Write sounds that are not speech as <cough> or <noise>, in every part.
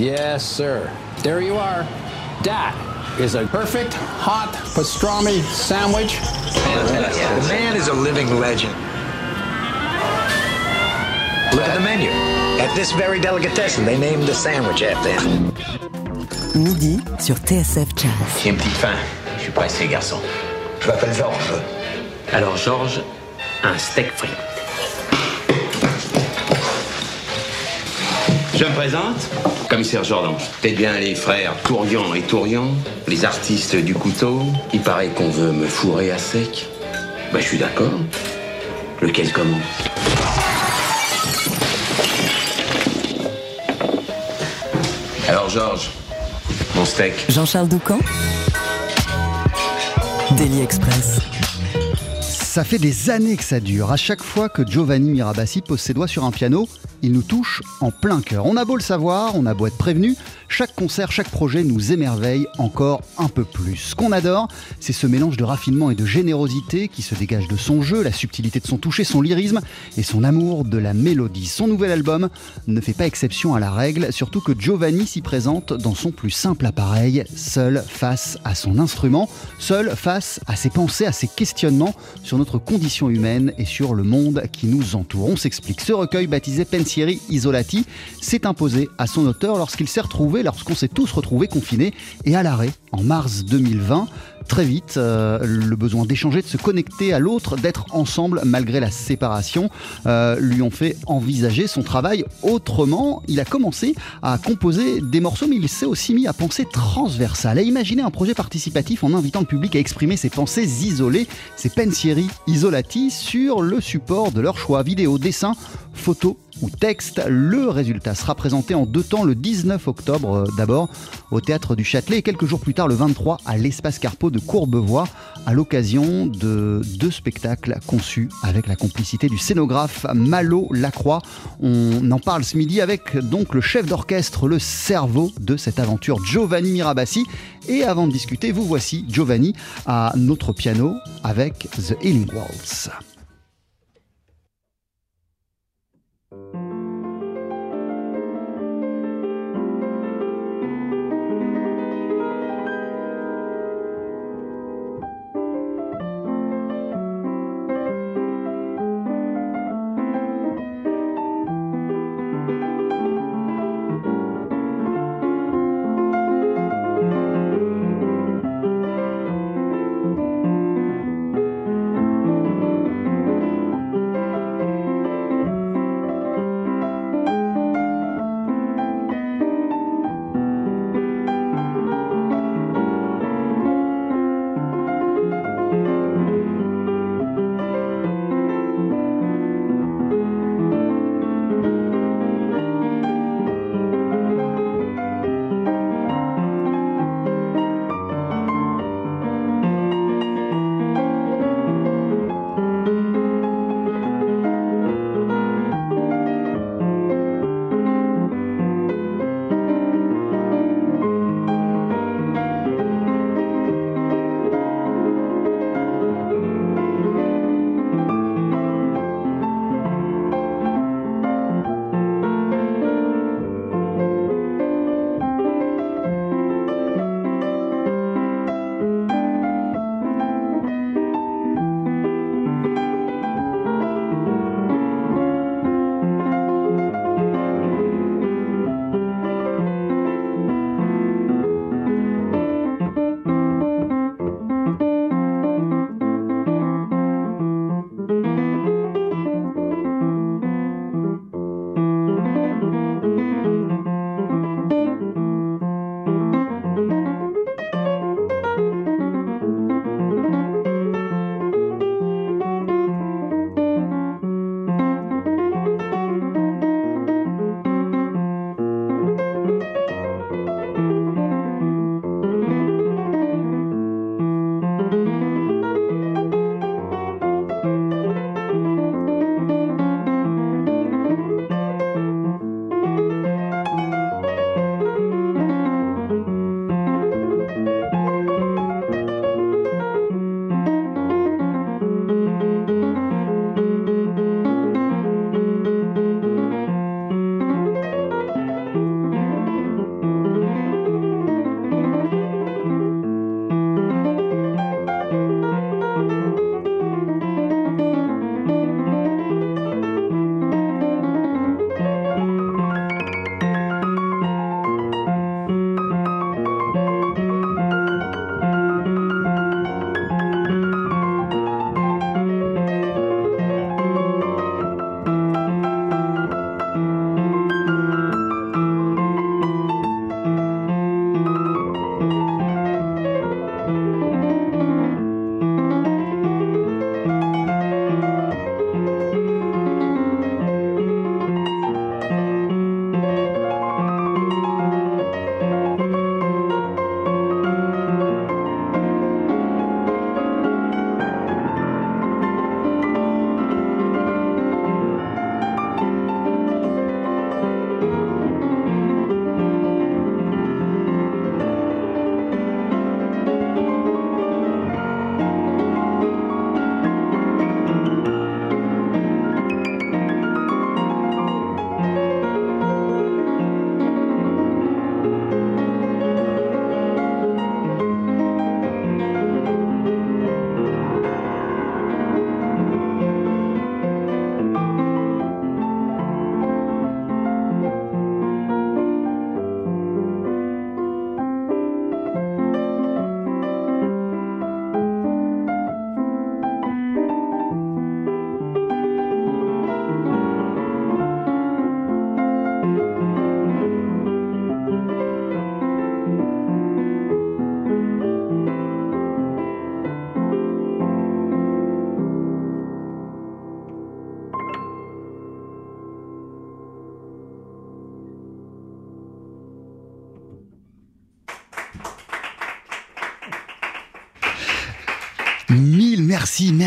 Yes, sir. There you are. That is a perfect hot pastrami sandwich. The man is a living legend. Look at the menu. At this very delicatessen, they named the sandwich after him. Midi sur TSF Jazz. J'ai une petite faim. Je suis pressé, garçon. Je m'appelle Georges. Alors, Georges, un steak frites. Je me présente, commissaire Jordan. T'es bien les frères Tourian et Tourian, les artistes du couteau. Il paraît qu'on veut me fourrer à sec. Ben, je suis d'accord. Lequel commence? Alors, Georges, mon steak. Jean-Charles Doucan Daily Express. Ça fait des années que ça dure. À chaque fois que Giovanni Mirabassi pose ses doigts sur un piano, il nous touche en plein cœur. On a beau le savoir, on a beau être prévenu, chaque concert, chaque projet nous émerveille encore un peu plus. Ce qu'on adore, c'est ce mélange de raffinement et de générosité qui se dégage de son jeu, la subtilité de son toucher, son lyrisme et son amour de la mélodie. Son nouvel album ne fait pas exception à la règle, surtout que Giovanni s'y présente dans son plus simple appareil, seul face à son instrument, seul face à ses pensées, à ses questionnements sur notre condition humaine et sur le monde qui nous entoure. On s'explique. Ce recueil baptisé Pensieri Isolati s'est imposé à son auteur lorsqu'il s'est retrouvé, lorsqu'on s'est tous retrouvés confinés et à l'arrêt en mars 2020. Très vite, euh, le besoin d'échanger, de se connecter à l'autre, d'être ensemble malgré la séparation, euh, lui ont fait envisager son travail autrement. Il a commencé à composer des morceaux, mais il s'est aussi mis à penser transversal, à imaginer un projet participatif en invitant le public à exprimer ses pensées isolées, ses pensieri isolati, sur le support de leur choix, vidéo, dessin, photo ou texte. Le résultat sera présenté en deux temps le 19 octobre euh, d'abord au théâtre du Châtelet et quelques jours plus tard le 23 à l'espace Carpeau de Courbevoie à l'occasion de deux spectacles conçus avec la complicité du scénographe Malo Lacroix. On en parle ce midi avec donc le chef d'orchestre, le cerveau de cette aventure, Giovanni Mirabassi. Et avant de discuter, vous voici Giovanni à notre piano avec The Healing Waltz.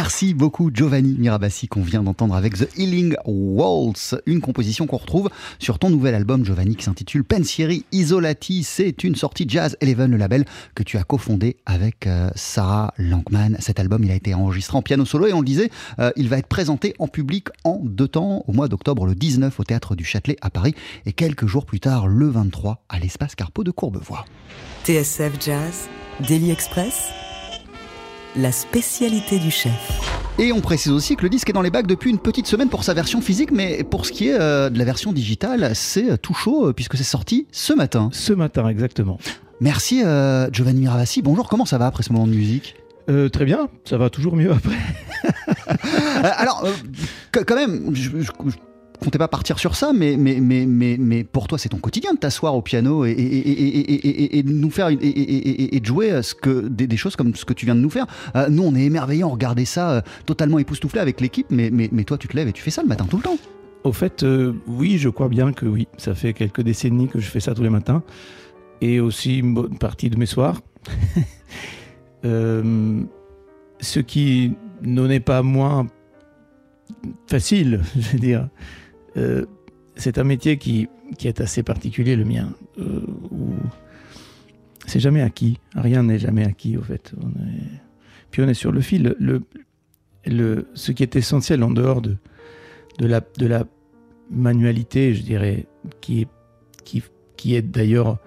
Merci, beaucoup Giovanni Mirabassi qu'on vient d'entendre avec The Healing Waltz, une composition qu'on retrouve sur ton nouvel album Giovanni qui s'intitule Pensieri Isolati. C'est une sortie Jazz Eleven, le label que tu as cofondé avec euh, Sarah Lankman. Cet album, il a été enregistré en piano solo et on le disait, euh, il va être présenté en public en deux temps, au mois d'octobre, le 19 au Théâtre du Châtelet à Paris et quelques jours plus tard, le 23 à l'Espace Carpeau de Courbevoie. TSF Jazz, Daily Express, la spécialité du chef. Et on précise aussi que le disque est dans les bacs depuis une petite semaine pour sa version physique, mais pour ce qui est euh, de la version digitale, c'est euh, tout chaud euh, puisque c'est sorti ce matin. Ce matin, exactement. Merci euh, Giovanni Miravassi. Bonjour, comment ça va après ce moment de musique? Euh, très bien, ça va toujours mieux après. <laughs> Alors, euh, qu- quand même, je, je- je comptais pas partir sur ça, mais, mais, mais, mais, mais pour toi, c'est ton quotidien de t'asseoir au piano et, de nous faire et, de jouer ce que, des, des choses comme ce que tu viens de nous faire. Euh, nous, on est émerveillés, on regardait ça euh, totalement époustouflé avec l'équipe, mais, mais, mais toi, tu te lèves et tu fais ça le matin tout le temps. Au fait, euh, oui, je crois bien que oui. Ça fait quelques décennies que je fais ça tous les matins. Et aussi une bonne partie de mes soirs. <laughs> Euh, ce qui n'en est pas moins facile, <laughs> je veux dire. Euh, c'est un métier qui, qui est assez particulier, le mien. euh, où c'est jamais acquis. Rien n'est jamais acquis, au fait. On est... Puis on est sur le fil. Le, le, ce qui est essentiel en dehors de, de la, de la manualité, je dirais, qui est, qui, qui est d'ailleurs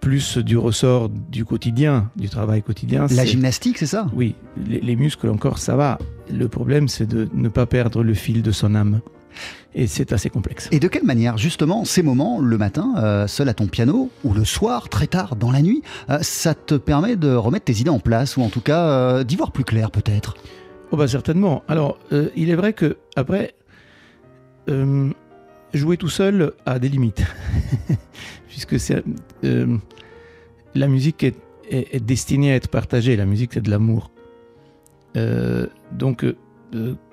plus du ressort du quotidien, du travail quotidien. La gymnastique, c'est ça? Oui, les, les muscles encore, ça va. Le problème, c'est de ne pas perdre le fil de son âme. Et c'est assez complexe. Et de quelle manière, justement, ces moments, le matin, euh, seul à ton piano, ou le soir, très tard, dans la nuit, euh, ça te permet de remettre tes idées en place, ou en tout cas euh, d'y voir plus clair, peut-être? Oh bah certainement. Alors, il est vrai que après, jouer tout seul a des limites, <laughs> puisque c'est la musique est, est- est destinée à être partagée. La musique, c'est de l'amour. Donc,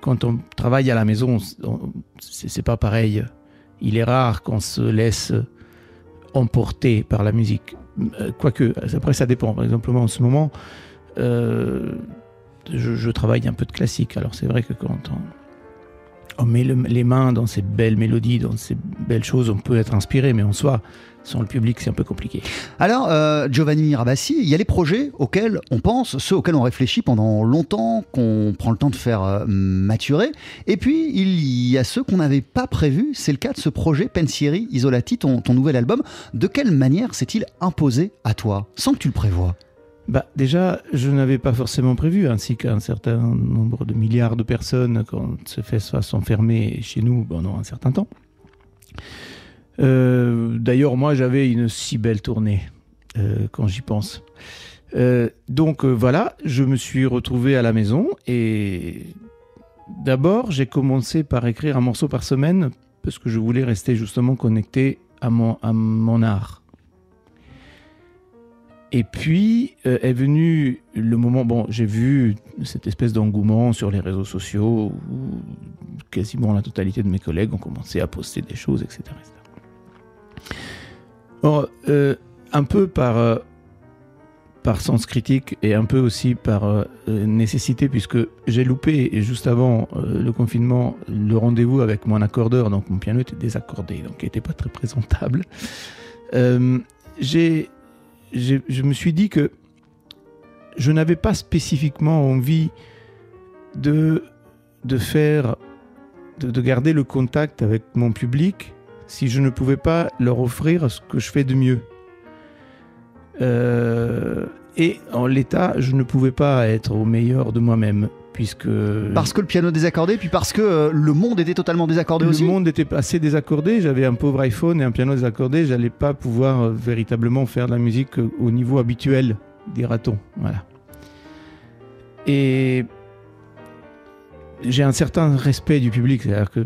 quand on travaille à la maison, on- c'est c'est pas pareil. Il est rare qu'on se laisse emporter par la musique. Euh, Quoique, après, ça dépend. Par exemple, moi, en ce moment. euh, je, je travaille un peu de classique. Alors c'est vrai que quand on, on met le- les mains dans ces belles mélodies, dans ces belles choses, on peut être inspiré, mais en soi, sans le public, c'est un peu compliqué. Alors, euh, Giovanni Mirabassi, il y a les projets auxquels on pense, ceux auxquels on réfléchit pendant longtemps, qu'on prend le temps de faire euh, maturer. Et puis, il y a ceux qu'on n'avait pas prévus. C'est le cas de ce projet Pensieri Isolati, ton, ton nouvel album. De quelle manière s'est-il imposé à toi, sans que tu le prévois? Bah, déjà, je n'avais pas forcément prévu, ainsi qu'un certain nombre de milliards de personnes, quand ce fait soit s'enfermer chez nous pendant un certain temps. Euh, D'ailleurs, moi, j'avais une si belle tournée euh, quand j'y pense. Euh, donc voilà, je me suis retrouvé à la maison et d'abord, j'ai commencé par écrire un morceau par semaine parce que je voulais rester justement connecté à mon art. Et puis euh, est venu le moment, bon, j'ai vu cette espèce d'engouement sur les réseaux sociaux où quasiment la totalité de mes collègues ont commencé à poster des choses, etc. euh, un peu par, euh, par sens critique et un peu aussi par nécessité, puisque j'ai loupé juste avant le confinement le rendez-vous avec mon accordeur, donc mon piano était désaccordé, donc il n'était pas très présentable. J'ai- je me suis dit que je n'avais pas spécifiquement envie de, faire, de, de garder le contact avec mon public si je ne pouvais pas leur offrir ce que je fais de mieux. Euh, et en l'état, je ne pouvais pas être au meilleur de moi-même, puisque Parce que le piano désaccordé, puis parce que euh, le monde était totalement désaccordé le aussi monde était assez désaccordé. J'avais un pauvre iPhone et un piano désaccordé. J'allais pas pouvoir euh, véritablement faire de la musique euh, au niveau habituel, dira-t-on. Voilà. Et j'ai un certain respect du public. C'est-à-dire que,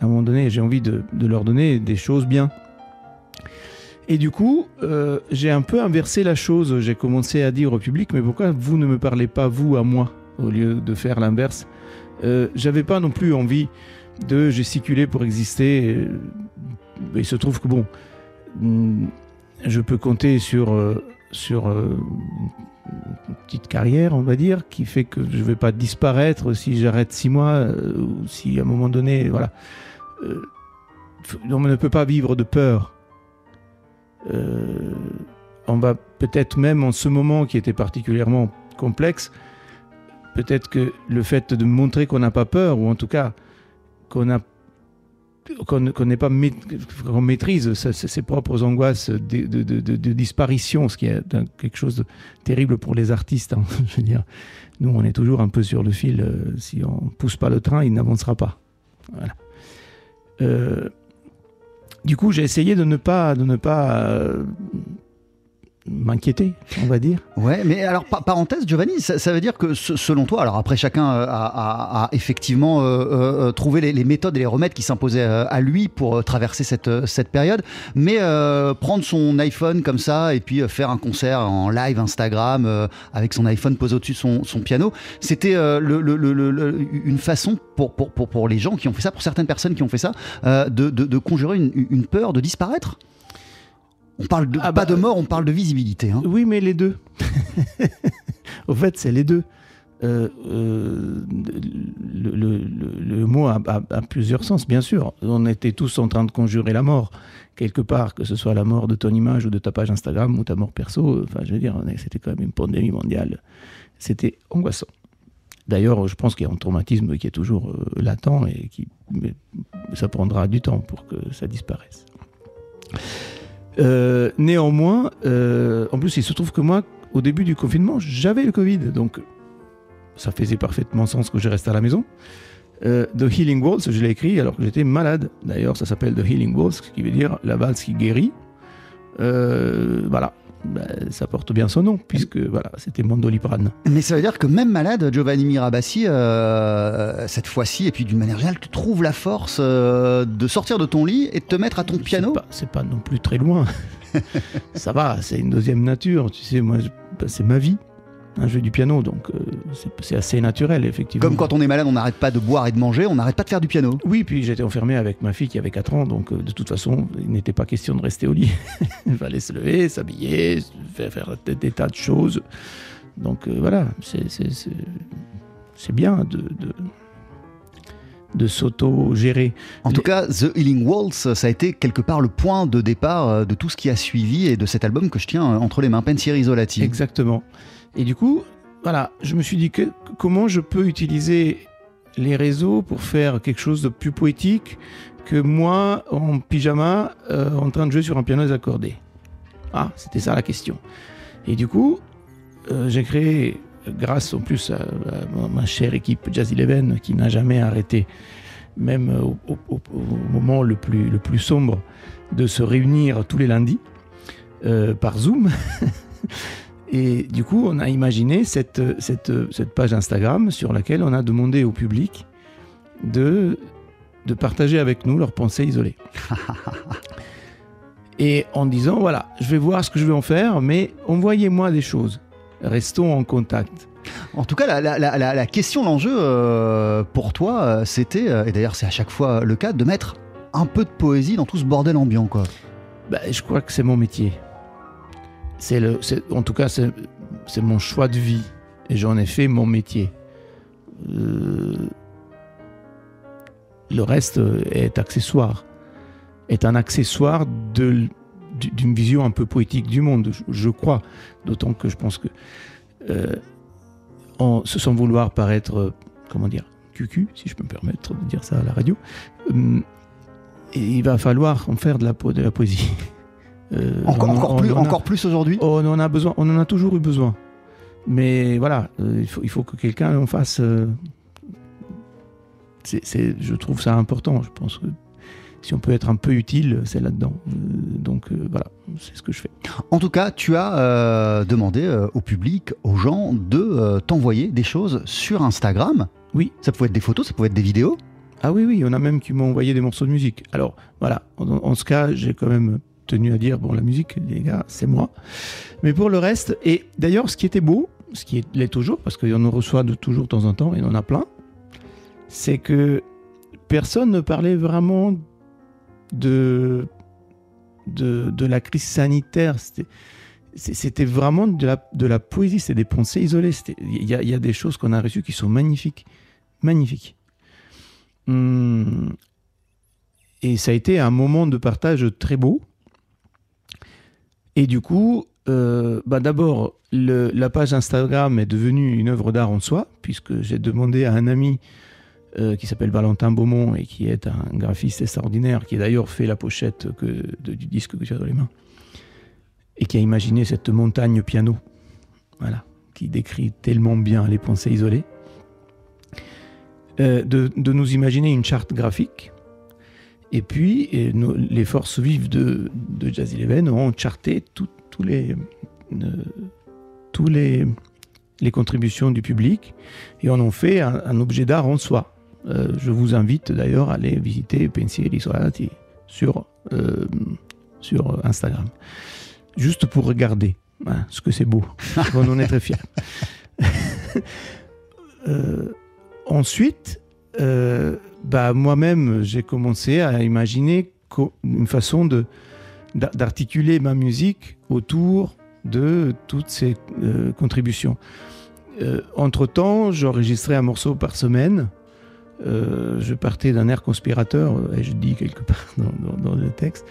à un moment donné, j'ai envie de, de leur donner des choses bien. Et du coup, j'ai un peu inversé la chose. J'ai commencé à dire au public, mais pourquoi vous ne me parlez pas vous à moi? Au lieu de faire l'inverse Euh, J'avais pas non plus envie de gesticuler pour exister. Euh, Il se trouve que bon, hmm, je peux compter sur, euh, sur euh, une petite carrière, on va dire, qui fait que je vais pas disparaître si j'arrête six mois ou si à un moment donné, voilà. On ne peut pas vivre de peur. On va peut-être même en ce moment qui était particulièrement complexe, peut-être que le fait de montrer qu'on n'a pas peur, ou en tout cas qu'on a qu'on pas maîtrise ses propres angoisses de, disparition, ce qui est quelque chose de terrible pour les artistes. hein. <laughs> Je veux dire, nous, on est toujours un peu sur le fil. euh, si on pousse pas le train, il n'avancera pas. Euh, du coup, j'ai essayé de ne pas, de ne pas euh, m'inquiéter, on va dire. Ouais, mais alors pa- parenthèse, Giovanni, ça, veut dire que se- selon toi, alors après chacun euh, a, effectivement euh, euh, trouvé les, méthodes et les remèdes qui s'imposaient à lui pour traverser cette, cette période, mais prendre son iPhone comme ça et puis faire un concert en live Instagram avec son iPhone posé au-dessus de son, son piano, c'était une façon pour, pour, pour, pour les gens qui ont fait ça, pour certaines personnes qui ont fait ça, de, de, de conjurer une, une peur de disparaître. On parle de, Ah pas bah, de mort, on parle de visibilité. hein. Oui, mais les deux. <laughs> Au fait, c'est les deux. Euh, euh, le, le- le- le mot a, a- a plusieurs sens, bien sûr. On était tous en train de conjurer la mort, quelque part, que ce soit la mort de ton image ou de ta page Instagram ou ta mort perso. Enfin, je veux dire, c'était quand même une pandémie mondiale. C'était angoissant. D'ailleurs, je pense qu'il y a un traumatisme qui est toujours euh, latent et qui, mais ça prendra du temps pour que ça disparaisse. Euh, néanmoins, euh, en plus, il se trouve que moi, au début du confinement, j'avais le Covid, donc ça faisait parfaitement sens que je reste à la maison. Euh, The Healing Waltz, je l'ai écrit alors que j'étais malade. D'ailleurs, ça s'appelle The Healing Waltz, ce qui veut dire la valse qui guérit. Voilà, Ben, ça porte bien son nom, puisque voilà, c'était mon doliprane. Mais ça veut dire que même malade, Giovanni Mirabassi, euh, cette fois-ci, et puis d'une manière générale, tu trouves la force euh, de sortir de ton lit et de te mettre à ton piano C'est pas, pas non plus très loin. <laughs> ça va, c'est une deuxième nature. Tu sais, moi, ben, c'est ma vie. Un jeu du piano, donc euh, c'est, assez naturel, effectivement. Comme quand on est malade, on n'arrête pas de boire et de manger, on n'arrête pas de faire du piano. Oui, puis j'étais enfermé avec ma fille qui avait 4 ans, donc euh, de toute façon, il n'était pas question de rester au lit. <laughs> il fallait se lever, s'habiller, faire, faire des, des tas de choses. Donc euh, voilà, c'est, bien de, de, de s'auto-gérer. En tout cas, The Healing Waltz, ça a été quelque part le point de départ de tout ce qui a suivi et de cet album que je tiens entre les mains, Pensieri Isolati. Exactement. Et du coup, voilà, je me suis dit que comment je peux utiliser les réseaux pour faire quelque chose de plus poétique que moi en pyjama euh, en train de jouer sur un piano désaccordé. Ah, c'était ça la question. Et du coup, euh, j'ai créé, grâce en plus à, ma- chère équipe Jazz Eleven qui n'a jamais arrêté, même au moment le plus, le plus sombre, de se réunir tous les lundis euh, par Zoom. <laughs> Et du coup, on a imaginé cette, cette, cette page Instagram sur laquelle on a demandé au public de, de partager avec nous leurs pensées isolées. <laughs> Et en disant, voilà, je vais voir ce que je vais en faire, mais envoyez-moi des choses. Restons en contact. En tout cas, la, la- la- question, l'enjeu euh, pour toi, euh, c'était, euh, et d'ailleurs c'est à chaque fois le cas, de mettre un peu de poésie dans tout ce bordel ambiant. Quoi. Ben, je crois que c'est mon métier. C'est le, en tout cas, c'est, mon choix de vie. Et j'en ai fait mon métier. Euh, le reste euh, est accessoire. Est un accessoire de, d'une vision un peu poétique du monde, je, crois. D'autant que je pense que, euh, en, sans vouloir paraître, euh, comment dire, cucu, si je peux me permettre de dire ça à la radio, hum, il va falloir en faire de la, de la poésie. <laughs> Euh, Encore, on- encore on plus, en a- encore plus aujourd'hui? On en a besoin, on en a toujours eu besoin. Mais voilà, euh, il, faut, il faut que quelqu'un en fasse. euh, c'est, je trouve ça important. Je pense que si on peut être un peu utile, c'est là-dedans. Donc voilà, c'est ce que je fais. En tout cas, tu as demandé au public, aux gens, de t'envoyer des choses sur Instagram. Oui. Ça pouvait être des photos, ça pouvait être des vidéos. Ah oui, oui, en a même qui m'ont envoyé des morceaux de musique. Alors voilà, en, en ce cas, j'ai quand même tenu à dire bon, la musique, les gars, c'est moi. Mais pour le reste, et d'ailleurs, ce qui était beau, ce qui est- l'est toujours, parce qu'on en reçoit de toujours de temps en temps, et on en a plein, c'est que personne ne parlait vraiment de, de, de la crise sanitaire. C'était- vraiment de la, de la poésie, c'est des pensées isolées. Il y y a des choses qu'on a reçues qui sont magnifiques. Magnifiques. Hum, et ça a été un moment de partage très beau. Et du coup, euh, bah d'abord, la page Instagram est devenue une œuvre d'art en soi, puisque j'ai demandé à un ami euh, qui s'appelle Valentin Beaumont et qui est un graphiste extraordinaire, qui a d'ailleurs fait la pochette du disque que as dans les mains, et qui a imaginé cette montagne piano, voilà, qui décrit tellement bien les pensées isolées, euh, de nous imaginer une charte graphique. Et puis, et nos- les forces vives de, de Jazz Eleven ont charté tous les, euh, tous les, les contributions du public et en ont fait un, un objet d'art en soi. Euh, je vous invite d'ailleurs à aller visiter Pensieri Isolati sur, euh, sur Instagram. Juste pour regarder hein, ce que c'est beau. <laughs> On en est très fiers. <laughs> Ensuite, euh, bah, moi-même, j'ai commencé à imaginer une façon d'articuler ma musique autour de toutes ces euh, contributions. Euh, entre-temps, j'enregistrais un morceau par semaine. Euh, je partais d'un air conspirateur, euh, et je dis quelque part <laughs> dans, le texte,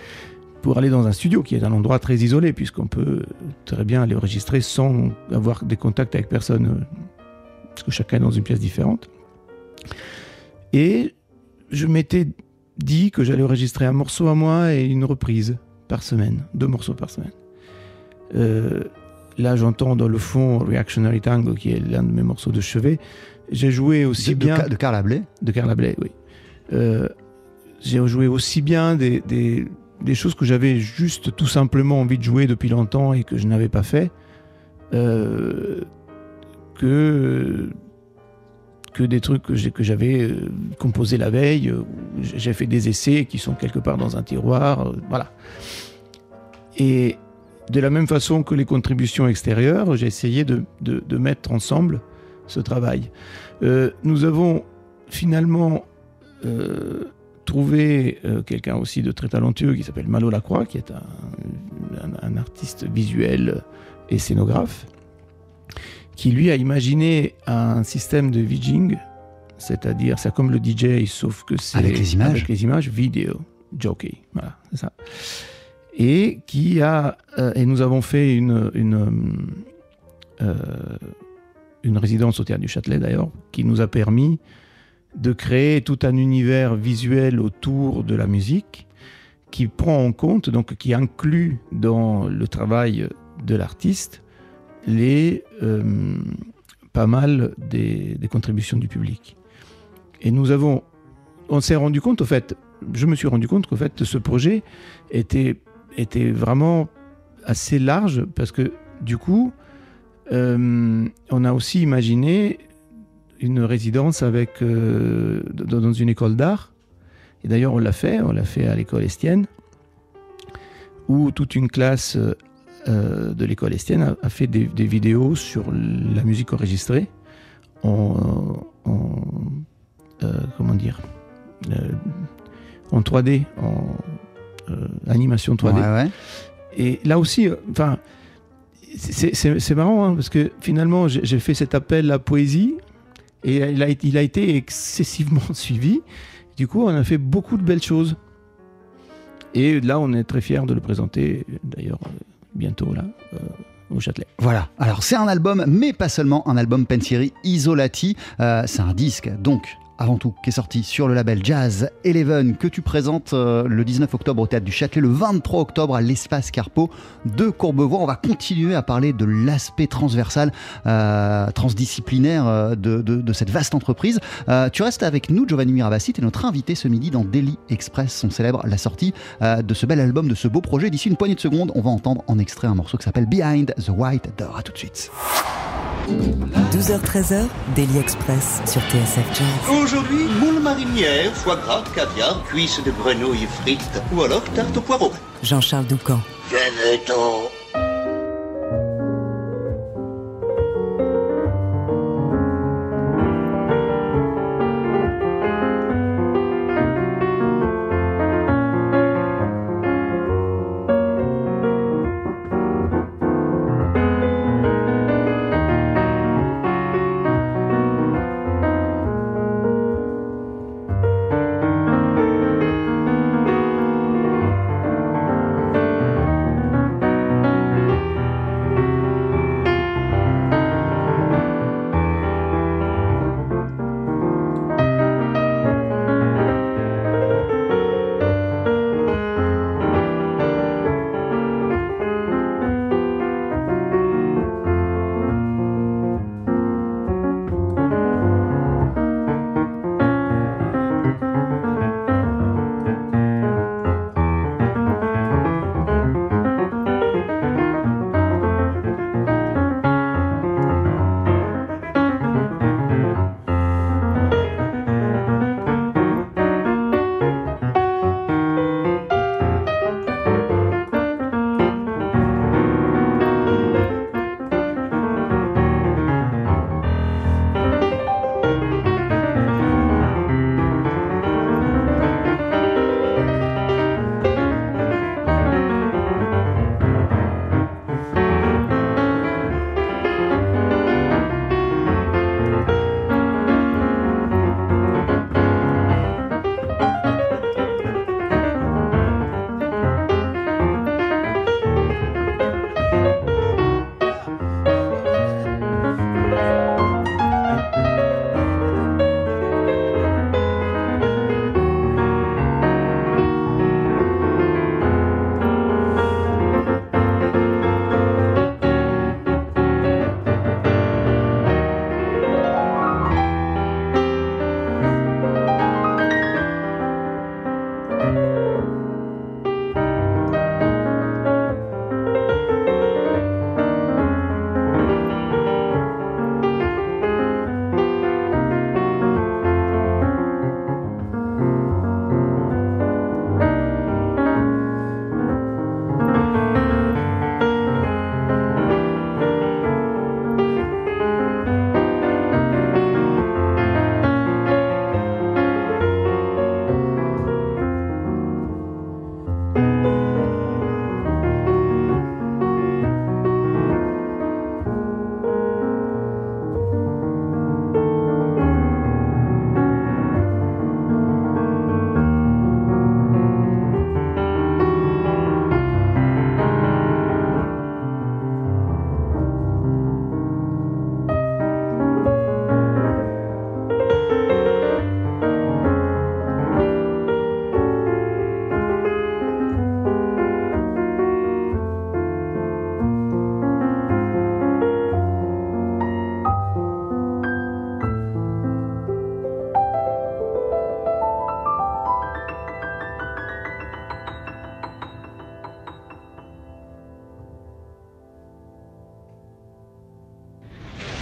pour aller dans un studio qui est un endroit très isolé, puisqu'on peut très bien aller enregistrer sans avoir des contacts avec personne, parce que chacun est dans une pièce différente. Et je m'étais dit que j'allais enregistrer un morceau à moi et une reprise par semaine, deux morceaux par semaine. Euh, là, j'entends dans le fond Reactionary Tango, qui est l'un de mes morceaux de chevet. J'ai joué aussi de, de bien Ca- de Carla Bley. de Carla Bley, oui. Euh, j'ai joué aussi bien des, des, des choses que j'avais juste tout simplement envie de jouer depuis longtemps et que je n'avais pas fait, euh, que, que des trucs que j'avais euh, composés la veille. euh, j'ai fait des essais qui sont quelque part dans un tiroir, euh, voilà. Et de la même façon que les contributions extérieures, j'ai essayé de, mettre ensemble ce travail. Nous avons finalement trouvé quelqu'un aussi de très talentueux qui s'appelle Malo Lacroix, qui est un artiste visuel et scénographe, qui lui a imaginé un système de VJing, c'est-à-dire c'est comme le DJ, sauf que c'est Avec les images. avec les images vidéo jockey, voilà, c'est ça. Et qui a euh, et nous avons fait une une euh, une résidence au théâtre du Châtelet d'ailleurs, qui nous a permis de créer tout un univers visuel autour de la musique qui prend en compte, donc qui inclut dans le travail de l'artiste les euh, pas mal des, contributions du public. Et nous avons, on s'est rendu compte, au fait, je me suis rendu compte qu'au fait, ce projet était, vraiment assez large parce que du coup, euh, on a aussi imaginé une résidence avec, euh, dans une école d'art. Et d'ailleurs, on l'a fait, on l'a fait à l'école Estienne, où toute une classe euh, de l'école Estienne a, a fait des, des vidéos sur la musique enregistrée en, en, euh, comment dire, euh, en 3D, en animation 3D. Ouais, ouais. Et là aussi, enfin, c'est- marrant hein, parce que finalement, j'ai fait cet appel à la poésie et il a, été- il a été excessivement <laughs> suivi. Du coup, on a fait beaucoup de belles choses. Et là, on est très fiers de le présenter, d'ailleurs, bientôt là, euh, au Châtelet. Voilà. Alors, c'est un album, mais pas seulement un album Pensieri Isolati. Euh, c'est un disque, donc, avant tout, qui est sorti sur le label Jazz Eleven, que tu présentes euh, le 19 octobre au Théâtre du Châtelet, le 23 octobre à l'Espace Carpeau de Courbevoie. On va continuer à parler de l'aspect transversal, euh, transdisciplinaire euh, de, de- de cette vaste entreprise. Euh, tu restes avec nous, Giovanni Mirabassi, tu es notre invité ce midi dans Daily Express. On célèbre la sortie euh, de ce bel album, de ce beau projet. D'ici une poignée de secondes, on va entendre en extrait un morceau qui s'appelle Behind the White Door. À tout de suite. 12h-13h, Daily Express sur TSF Jazz. Aujourd'hui, moule marinière, foie gras, caviar, cuisses de grenouille frites ou alors tarte au poireau. Jean-Charles Doucan. Venez-t'en.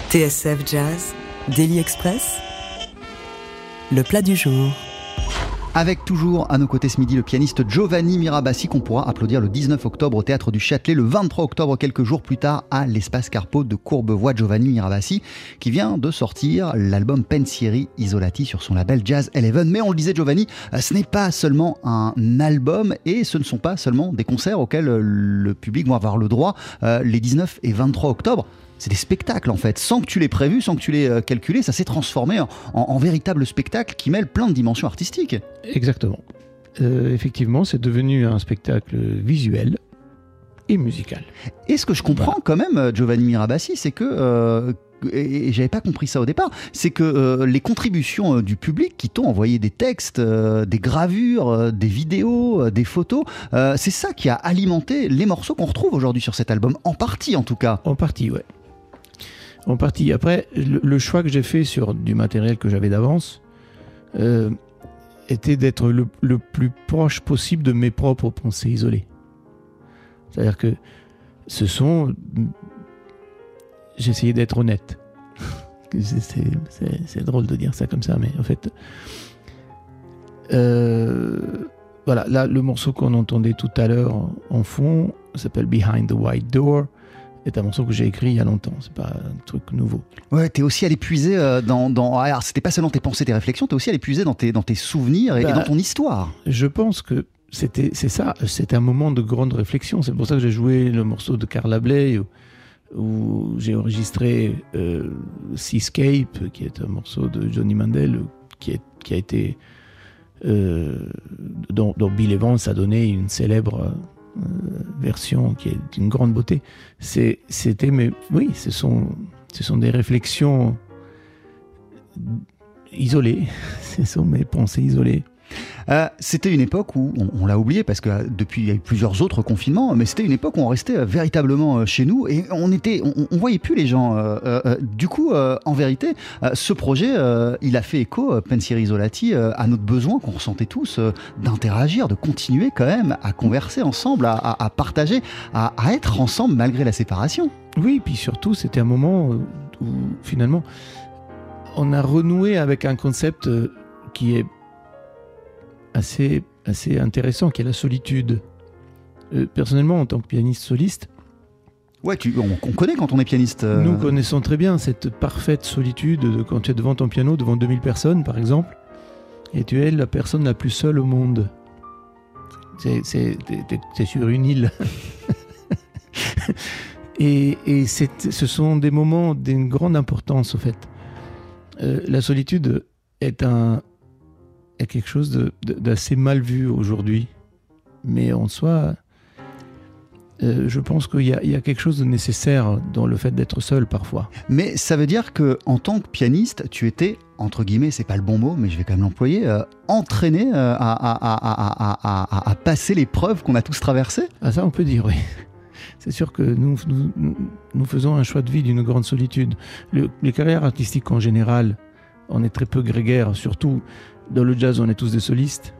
TSF Jazz, Daily Express, le plat du jour. Avec toujours à nos côtés ce midi le pianiste Giovanni Mirabassi qu'on pourra applaudir le 19 octobre au Théâtre du Châtelet, le 23 octobre quelques jours plus tard à l'Espace Carpo de Courbevoie. Giovanni Mirabassi qui vient de sortir l'album Pensieri Isolati sur son label Jazz Eleven. Mais on le disait Giovanni, ce n'est pas seulement un album et ce ne sont pas seulement des concerts auxquels le public va avoir le droit euh, les 19 et 23 octobre c'est des spectacles en fait. Sans que tu l'aies prévu, sans que tu l'aies euh, calculé, ça s'est transformé en, en, véritable spectacle qui mêle plein de dimensions artistiques. Exactement. Euh, effectivement, c'est devenu un spectacle visuel et musical. Et ce que je comprends quand même, euh, Giovanni Mirabassi, c'est que et j'avais pas compris ça au départ, c'est que les contributions du public qui t'ont envoyé des textes, des gravures, des vidéos, des photos, c'est ça qui a alimenté les morceaux qu'on retrouve aujourd'hui sur cet album, en partie en tout cas. En partie, ouais en partie. Après, le, choix que j'ai fait sur du matériel que j'avais d'avance euh, était d'être le, plus proche possible de mes propres pensées isolées. C'est-à-dire que ce sont. Essayé d'être honnête. <laughs> C'est drôle de dire ça comme ça, mais en fait. Euh, voilà, là, le morceau qu'on entendait tout à l'heure en fond s'appelle Behind the White Door est un morceau que j'ai écrit il y a longtemps. C'est pas un truc nouveau. Ouais, t'es aussi allé puiser euh, dans. dans... Alors, c'était pas seulement tes pensées, tes réflexions, t'es aussi allé puiser dans tes, dans tes souvenirs et, bah, dans ton histoire. Je pense que c'était, c'est ça, c'était un moment de grande réflexion. C'est pour ça que j'ai joué le morceau de Carla Bley où, j'ai enregistré euh, Seascape, qui est un morceau de Johnny Mandel, qui, est, qui a été. Euh, dont, dont, Bill Evans a donné une célèbre version qui est d'une grande beauté. C'était, mais oui, ce sont, ce sont des réflexions isolées. <laughs> ce sont mes pensées isolées. Euh, c'était une époque où, on, l'a oublié parce que euh, depuis il y a eu plusieurs autres confinements, mais c'était une époque où on restait euh, véritablement chez nous et on était, on, voyait plus les gens. du coup, en vérité, ce projet, il a fait écho, Pensieri Isolati, à notre besoin qu'on ressentait tous d'interagir, de continuer quand même à converser ensemble, à, partager, à, à, être ensemble malgré la séparation. Oui, puis surtout, c'était un moment où finalement, on a renoué avec un concept qui est assez, assez intéressant, qui est la solitude. Euh, personnellement, en tant que pianiste soliste, Ouais, tu, on, connaît quand on est pianiste. Euh. Nous connaissons très bien cette parfaite solitude de quand tu es devant ton piano, devant 2000 personnes par exemple, et tu es la personne la plus seule au monde. C'est sur une île. <laughs> et, et ce sont des moments d'une grande importance, au fait. Euh, la solitude est un, est quelque chose d'assez mal vu aujourd'hui. Mais en soi, euh, je pense qu'il y, a quelque chose de nécessaire dans le fait d'être seul parfois. Mais ça veut dire que en tant que pianiste, tu étais entre guillemets, c'est pas le bon mot, mais je vais quand même l'employer, euh, entraîné euh, à, à, passer l'épreuve qu'on a tous traversée Ah ça, on peut dire, oui. C'est sûr que nous, nous, faisons un choix de vie d'une grande solitude. les carrières artistiques en général, on est très peu grégaires, surtout dans le jazz, on est tous des solistes.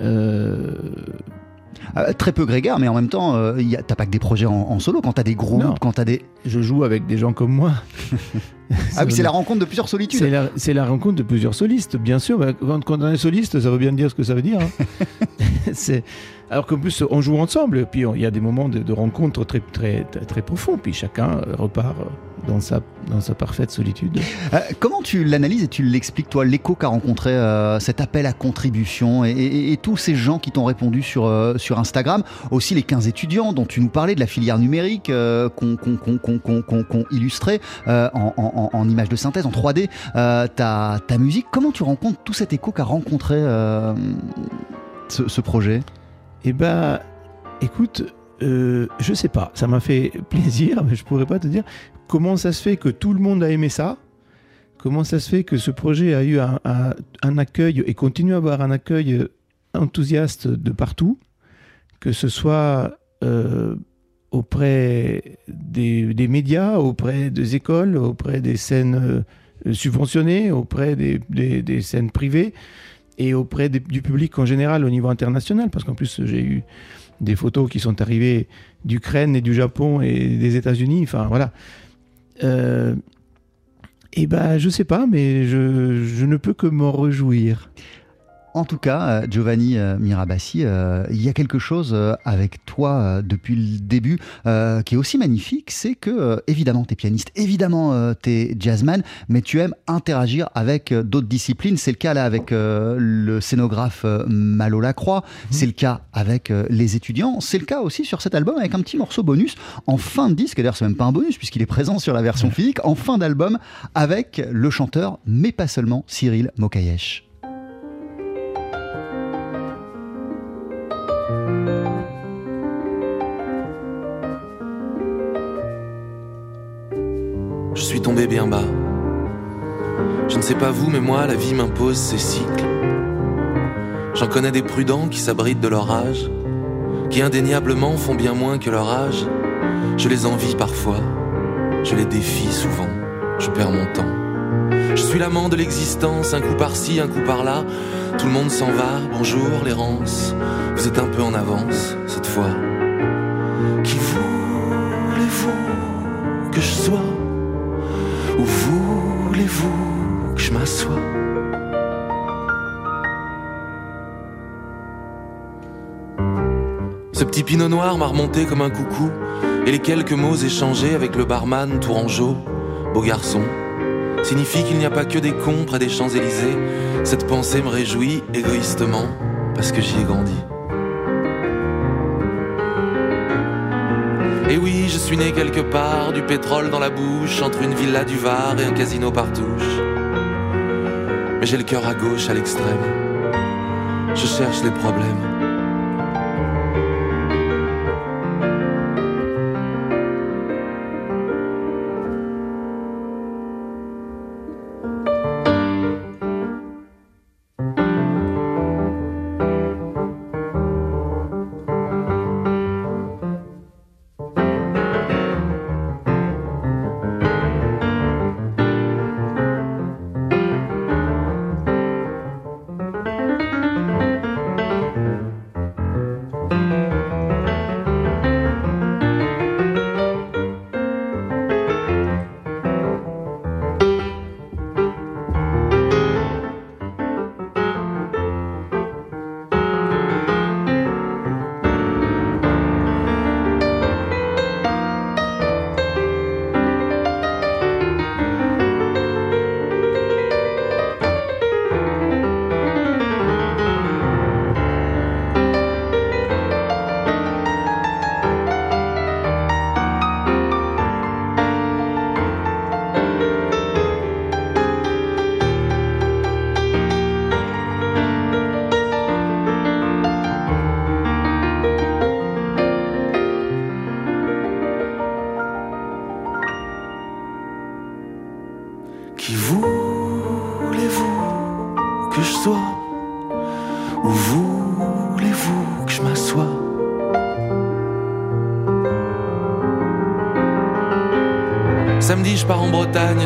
Euh, ah, très peu grégaire, mais en même temps, euh, t'as pas que des projets en, solo. Quand t'as des groupes, quand t'as des. Je joue avec des gens comme moi. <laughs> ah oui, c'est la rencontre de plusieurs solitudes. C'est la, rencontre de plusieurs solistes, bien sûr. Quand, quand on est soliste, ça veut bien dire ce que ça veut dire. Hein. <laughs> c'est alors qu'en plus, on joue ensemble, puis il y a des moments de, rencontre très, très, très profonds, puis chacun repart dans sa, dans sa parfaite solitude. Euh, comment tu l'analyses et tu l'expliques, toi, l'écho qu'a rencontré euh, cet appel à contribution et, tous ces gens qui t'ont répondu sur, euh, sur Instagram, aussi les 15 étudiants dont tu nous parlais de la filière numérique qu'on qu illustré en, en, images de synthèse, en 3D, ta, ta musique. Comment tu rencontres tout cet écho qu'a rencontré ce projet? Eh ben, écoute, euh, je sais pas, ça m'a fait <laughs> plaisir, mais je pourrais pas te dire comment ça se fait que tout le monde a aimé ça. Comment ça se fait que ce projet a eu un, accueil et continue à avoir un accueil enthousiaste de partout, que ce soit euh, auprès des, médias, auprès des écoles, auprès des scènes euh, subventionnées, auprès des scènes privées et auprès du public en général au niveau international, parce qu'en plus j'ai eu des photos qui sont arrivées d'Ukraine et du Japon et des États-Unis, enfin voilà. Euh, Eh ben, je sais pas, mais je ne peux que m'en réjouir. En tout cas, euh, Giovanni euh, Mirabassi, euh, il y a quelque chose avec toi depuis le début qui est aussi magnifique, c'est que évidemment tu es pianiste, évidemment tu es jazzman, mais tu aimes interagir avec d'autres disciplines. C'est le cas là avec le scénographe Malo Lacroix, mhm. c'est le cas avec les étudiants, c'est le cas aussi sur cet album avec un petit morceau bonus en fin de disque, d'ailleurs c'est même pas un bonus puisqu'il est présent sur la version physique, en fin d'album avec le chanteur, mais pas seulement, Cyril Mokayesh. Je ne sais pas vous, mais moi, la vie m'impose ses cycles. J'en connais des prudents qui s'abritent de leur âge, qui indéniablement font bien moins que leur âge. Je les envie parfois, je les défie souvent, je perds mon temps. Je suis l'amant de l'existence, un coup par-ci, un coup par-là. Tout le monde s'en va, bonjour l'errance. Vous êtes un peu en avance, cette fois. Qui voulez-vous que je sois? Où voulez-vous que je m'assoie? Ce petit pinot noir m'a remonté comme un coucou, et les quelques mots échangés avec le barman Tourangeau, beau garçon, signifie qu'il n'y a pas que des cons près des Champs-Élysées. Cette pensée me réjouit égoïstement parce que j'y ai grandi. Et oui, je suis né quelque part, du pétrole dans la bouche, entre une villa du Var et un casino par touche. Mais j'ai le cœur à gauche, à l'extrême. Je cherche les problèmes.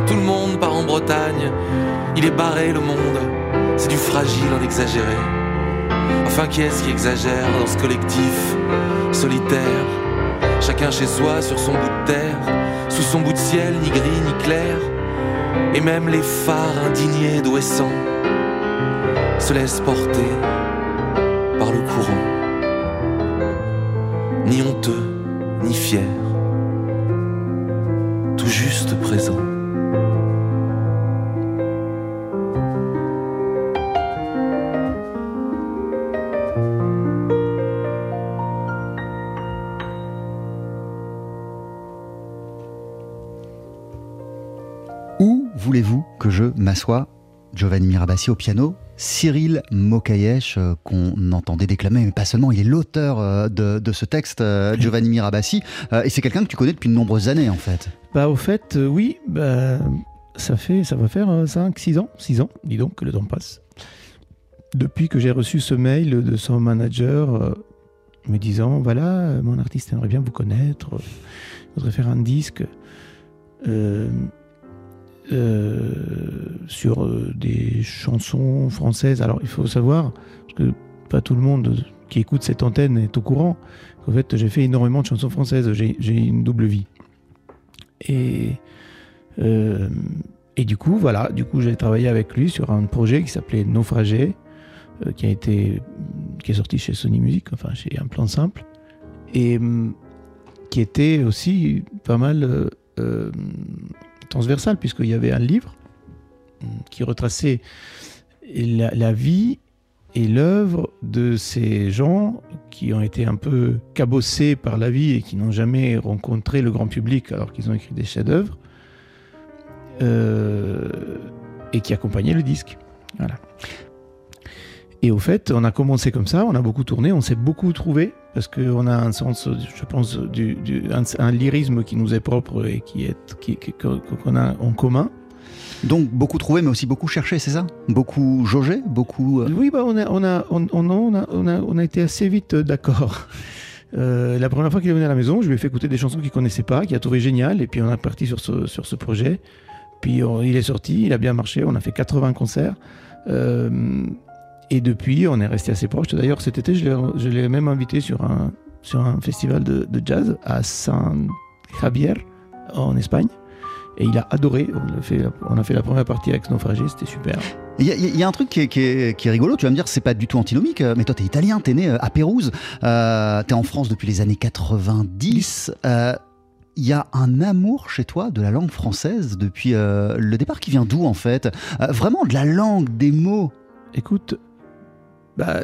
Tout le monde part en Bretagne. Il est barré le monde, c'est du fragile en exagéré. Enfin, qui est-ce qui exagère dans ce collectif solitaire? Chacun chez soi, sur son bout de terre, sous son bout de ciel, ni gris ni clair. Et même les phares indignés d'Ouessant se laissent porter par le courant. Ni honteux, ni fier, tout juste présent. m'assoit Giovanni Mirabassi au piano, Cyril Mokayesh, euh, qu'on entendait déclamer, mais pas seulement, il est l'auteur euh, de, ce texte, euh, <laughs> Giovanni Mirabassi, et c'est quelqu'un que tu connais depuis de nombreuses années en fait. Bah au fait, oui, bah, ça, fait, ça va faire 5, 6 ans, 6 ans, dis donc que le temps passe. Depuis que j'ai reçu ce mail de son manager me disant, voilà, mon artiste aimerait bien vous connaître, voudrait faire un disque. Euh, sur euh, des chansons françaises. Alors il faut savoir, que pas tout le monde qui écoute cette antenne est au courant, qu'en fait j'ai fait énormément de chansons françaises, j'ai une double vie. Et euh, et du coup, voilà, du coup, j'ai travaillé avec lui sur un projet qui s'appelait Naufragé, euh, qui a été, qui est sorti chez Sony Music, enfin chez Un Plan Simple, et hum, qui était aussi pas mal puisqu'il y avait un livre qui retraçait la, la vie et l'œuvre de ces gens qui ont été un peu cabossés par la vie et qui n'ont jamais rencontré le grand public alors qu'ils ont écrit des chefs-d'œuvre euh, et qui accompagnaient le disque. Voilà. Et au fait, on a commencé comme ça, on a beaucoup tourné, on s'est beaucoup trouvé parce qu'on a un sens, je pense, du, du- un, un lyrisme qui nous est propre et qui est qui- qu'on a en commun. Donc beaucoup trouvé, mais aussi beaucoup cherché, c'est ça? Beaucoup jaugé Beaucoup. Oui, bah, on, a, on, a, on, on, on a, on, a, on a été assez vite euh, d'accord. <laughs> Euh, la première fois qu'il est venu à la maison, je lui ai fait écouter des chansons qu'il connaissait pas, qu'il a trouvé génial, et puis on a parti sur ce, sur ce projet. Puis on- il est sorti, il a bien marché, on a fait 80 concerts. Euh, et depuis, on est resté assez proches. D'ailleurs, cet été, je l'ai- même invité sur un, sur un festival de, de jazz à San Javier, en Espagne. Et il a adoré. On a fait, on a fait la première partie avec Naufragé, c'était super. Il y, a- il y a un truc qui est, qui est- qui est rigolo, tu vas me dire, c'est pas du tout antinomique, euh, mais toi t'es italien, t'es né euh, à Pérouse, euh, t'es en France depuis les années 90. euh, Il y a un amour chez toi de la langue française depuis euh, le départ qui vient d'où en fait? Euh, Vraiment de la langue, des mots? Écoute, bah,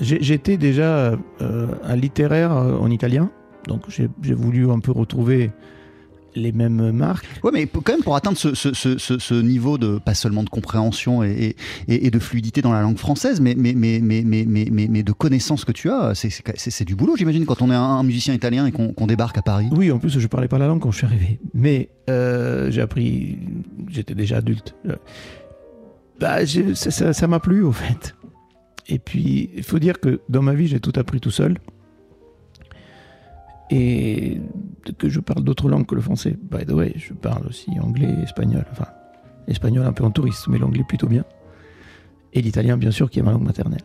j'étais déjà euh, un littéraire euh, en italien, donc j'ai voulu un peu retrouver les mêmes marques. Ouais, mais quand même pour atteindre ce, ce- ce- ce- ce niveau de pas seulement de compréhension et, et- et de fluidité dans la langue française, mais, mais, mais, mais, mais, mais, de connaissances que tu as, c'est- du boulot, j'imagine, quand on est un, un musicien italien et qu'on débarque à Paris. Oui, en plus, je parlais pas la langue quand je suis arrivé, mais euh, j'ai appris, j'étais déjà adulte. Bah, ça m'a plu, au fait. Et puis, il faut dire que dans ma vie, j'ai tout appris tout seul. Et que je parle d'autres langues que le français. By the way, je parle aussi anglais, espagnol. Enfin, l'espagnol un peu en touriste, mais l'anglais plutôt bien. Et l'italien, bien sûr, qui est ma langue maternelle.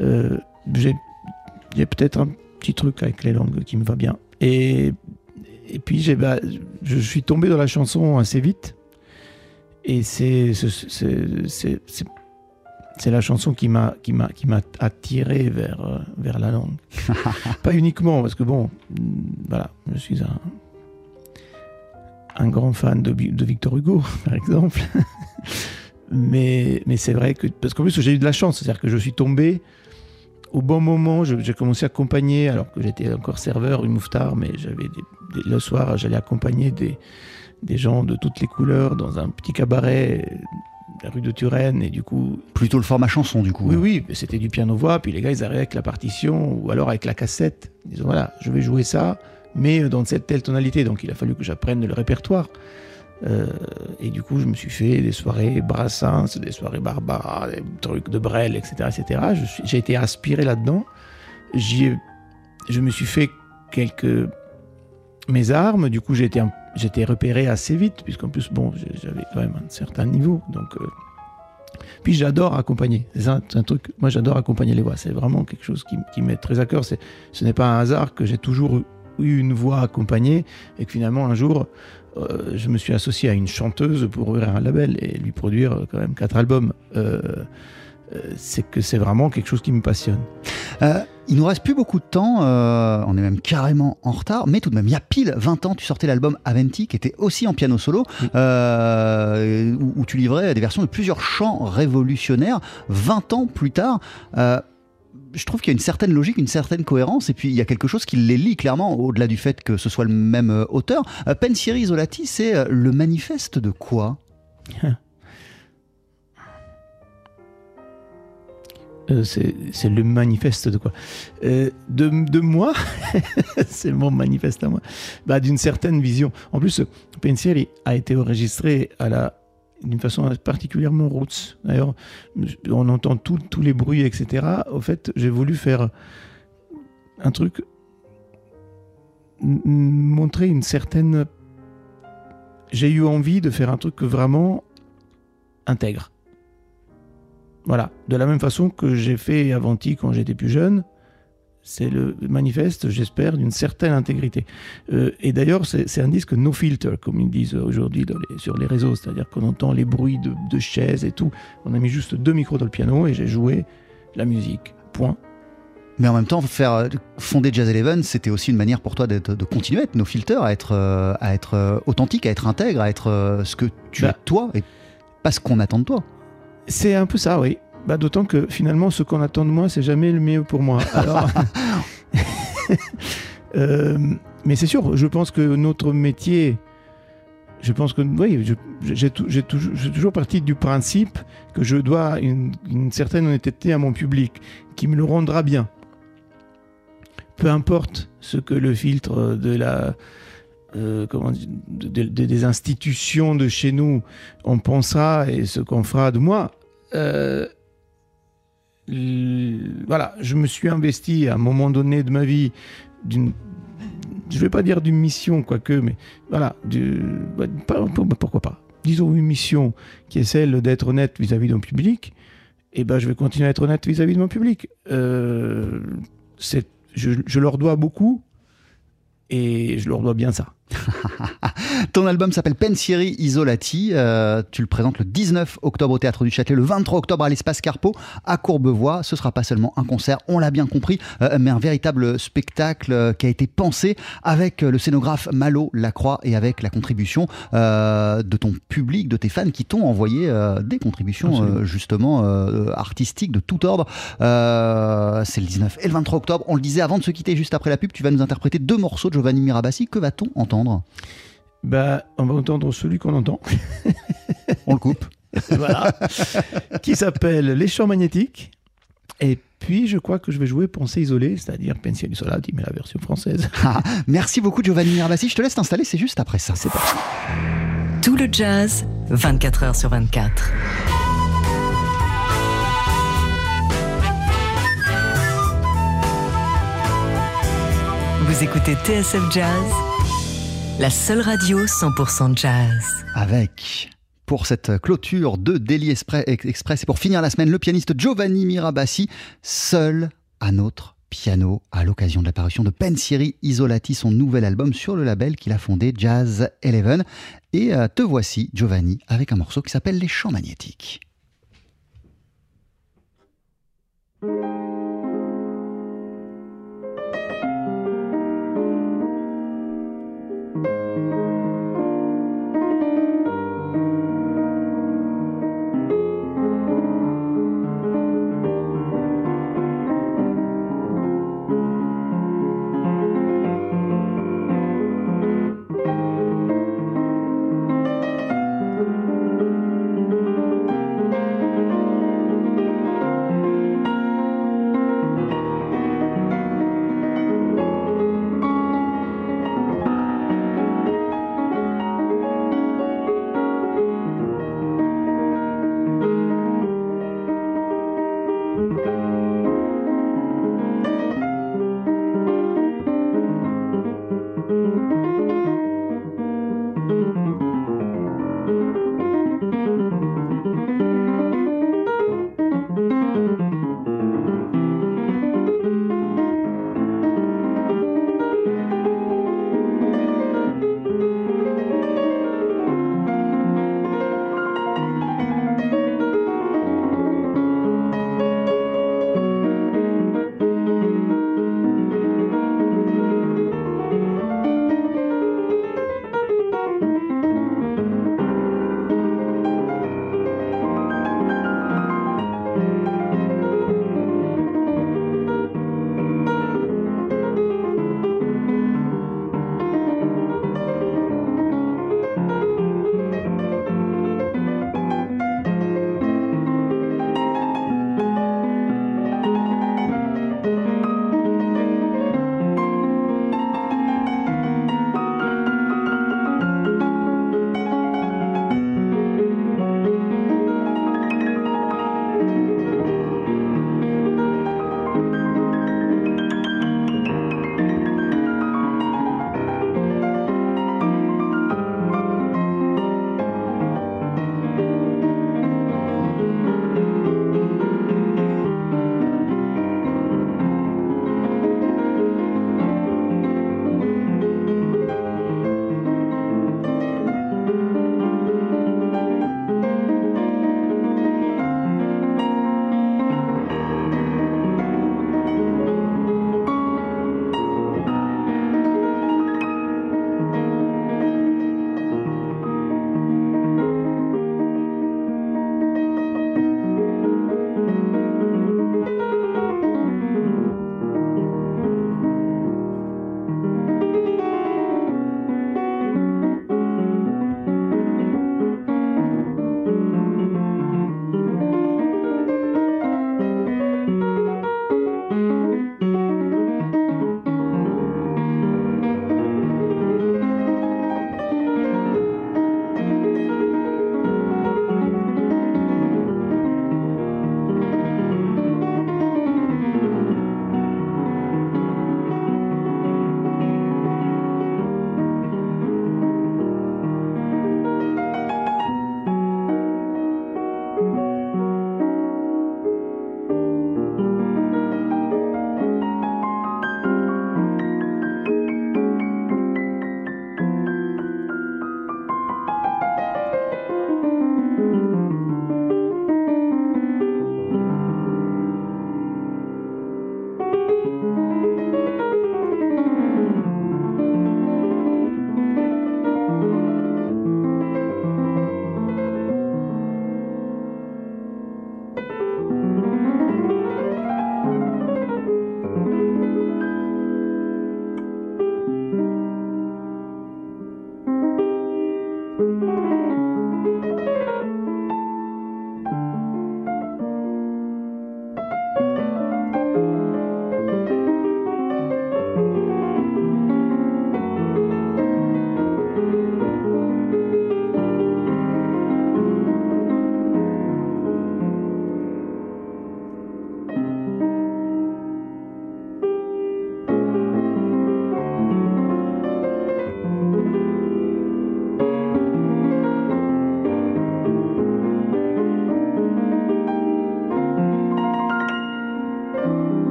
Euh, j'ai peut-être un petit truc avec les langues qui me va bien. Et, et puis, j'ai, bah, je suis tombé dans la chanson assez vite. Et c'est, c'est, la chanson qui m'a, qui m'a, qui m'a attiré vers, euh, vers la langue. <laughs> Pas uniquement, parce que bon, mm, voilà, je suis un, un grand fan de, Vi- de Victor Hugo, <laughs> par exemple. <laughs> mais, mais c'est vrai que, parce qu'en plus, j'ai eu de la chance, c'est-à-dire que je suis tombé au bon moment, j'ai commencé à accompagner, alors que j'étais encore serveur, une mouftar, mais j'avais le soir, j'allais accompagner des, des gens de toutes les couleurs dans un petit cabaret, la rue de Turenne, et du coup, Plutôt le format chanson, du coup. oui, oui, mais c'était du piano-voix, puis les gars, ils arrivaient avec la partition, ou alors avec la cassette. Ils disaient, voilà, je vais jouer ça, mais dans cette telle tonalité. Donc il a fallu que j'apprenne le répertoire. Euh, et du coup, je me suis fait des soirées Brassens, des soirées Barbara, des trucs de Brel, etc. etc. J'ai été aspiré là-dedans. J'y Je me suis fait quelques... Mes armes, du coup, un- j'étais repéré assez vite, puisqu'en plus, bon, j'avais quand même un certain niveau. Donc, euh, puis j'adore accompagner. C'est un truc. Moi, j'adore accompagner les voix. C'est vraiment quelque chose qui, qui m'est très à cœur. Ce n'est pas un hasard que j'ai toujours eu une voix accompagnée et que finalement un jour, euh, je me suis associé à une chanteuse pour ouvrir un label et lui produire euh, quand même quatre albums. C'est que c'est vraiment quelque chose qui me passionne. Il nous reste plus beaucoup de temps, euh, on est même carrément en retard, mais tout de même, il y a pile 20 ans, tu sortais l'album Aventi, qui était aussi en piano solo, euh, où, où tu livrais des versions de plusieurs chants révolutionnaires. 20 ans plus tard, euh, je trouve qu'il y a une certaine logique, une certaine cohérence, et puis il y a quelque chose qui les lie clairement, au-delà du fait que ce soit le même auteur. Pensieri Isolati, c'est le manifeste de quoi? <laughs> Euh, c'est, le manifeste de quoi Euh, de, moi <laughs> C'est mon manifeste à moi. Bah, d'une certaine vision. En plus, Pensieri a été enregistré à la, d'une façon particulièrement roots. D'ailleurs, on entend tous les bruits, etc. Au fait, j'ai voulu faire un truc, montrer une certaine. J'ai eu envie de faire un truc vraiment intègre. Voilà, de la même façon que j'ai fait Avanti quand j'étais plus jeune, c'est le manifeste, j'espère, d'une certaine intégrité. Euh, et d'ailleurs, c'est un disque no filter, comme ils disent aujourd'hui sur les réseaux, c'est-à-dire qu'on entend les bruits de, de chaises et tout. On a mis juste deux micros dans le piano et j'ai joué la musique. Point. Mais en même temps, faire euh, fonder Jazz Eleven, c'était aussi une manière pour toi de, de continuer à être no filter, à être, euh, à être authentique, à être intègre, à être ce que tu bah. es toi et pas ce qu'on attend de toi. C'est un peu ça, oui. Bah, D'autant que finalement, ce qu'on attend de moi, c'est jamais le mieux pour moi. Alors... <laughs> Euh, mais c'est sûr, je pense que notre métier, je pense que oui, j'ai toujours, toujours parti du principe que je dois une, certaine honnêteté à mon public, qui me le rendra bien. Peu importe ce que le filtre de la euh, comment des institutions de chez nous en pensera et ce qu'on fera de moi. Euh, voilà, je me suis investi à un moment donné de ma vie d'une je vais pas dire d'une mission, quoique, mais voilà, du, bah, pourquoi pas Disons une mission qui est celle d'être honnête vis-à-vis de mon public, et ben je vais continuer à être honnête vis-à-vis de mon public. Euh, je, je, leur dois beaucoup, et je leur dois bien ça. <laughs> Ton album s'appelle Pensieri Isolati. Euh, tu le présentes le 19 octobre au Théâtre du Châtelet, le 23 octobre à l'Espace Carpeau à Courbevoie. Ce sera pas seulement un concert, on l'a bien compris, euh, mais un véritable spectacle euh, qui a été pensé avec le scénographe Malo Lacroix et avec la contribution de ton public, de tes fans qui t'ont envoyé des contributions justement artistiques de tout ordre. C'est le 19 et le 23 octobre. On le disait avant de se quitter, juste après la pub, tu vas nous interpréter deux morceaux de Giovanni Mirabassi. Que va-t-on entendre? Bah, on va entendre celui qu'on entend. <laughs> on le coupe. <laughs> voilà. Qui s'appelle Les champs magnétiques. Et puis, je crois que je vais jouer Pensée isolée, c'est-à-dire Pensieri Solati, mais la version française. <laughs> Ah, merci beaucoup, Giovanni Mirabassi. Je te laisse t'installer, c'est juste après ça. C'est parti. Tout le jazz, 24 heures sur 24. Vous écoutez TSF Jazz la seule radio 100% jazz. Avec pour cette clôture de Daily Express et pour finir la semaine, le pianiste Giovanni Mirabassi, seul à notre piano à l'occasion de l'apparition de Pensieri Isolati, son nouvel album sur le label qu'il a fondé Jazz Eleven. Et euh, te voici, Giovanni, avec un morceau qui s'appelle Les Champs Magnétiques.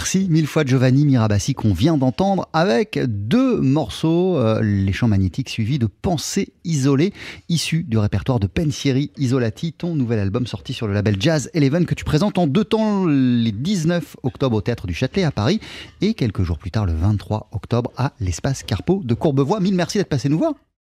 Merci mille fois Giovanni Mirabassi qu'on vient d'entendre avec deux morceaux, euh, les chants magnétiques suivis de Pensées isolées, issus du répertoire de Pensieri Isolati, ton nouvel album sorti sur le label Jazz Eleven que tu présentes en deux temps les 19 octobre au Théâtre du Châtelet à Paris et quelques jours plus tard le 23 octobre à l'Espace Carpeau de Courbevoie. Mille merci d'être passé nous voir.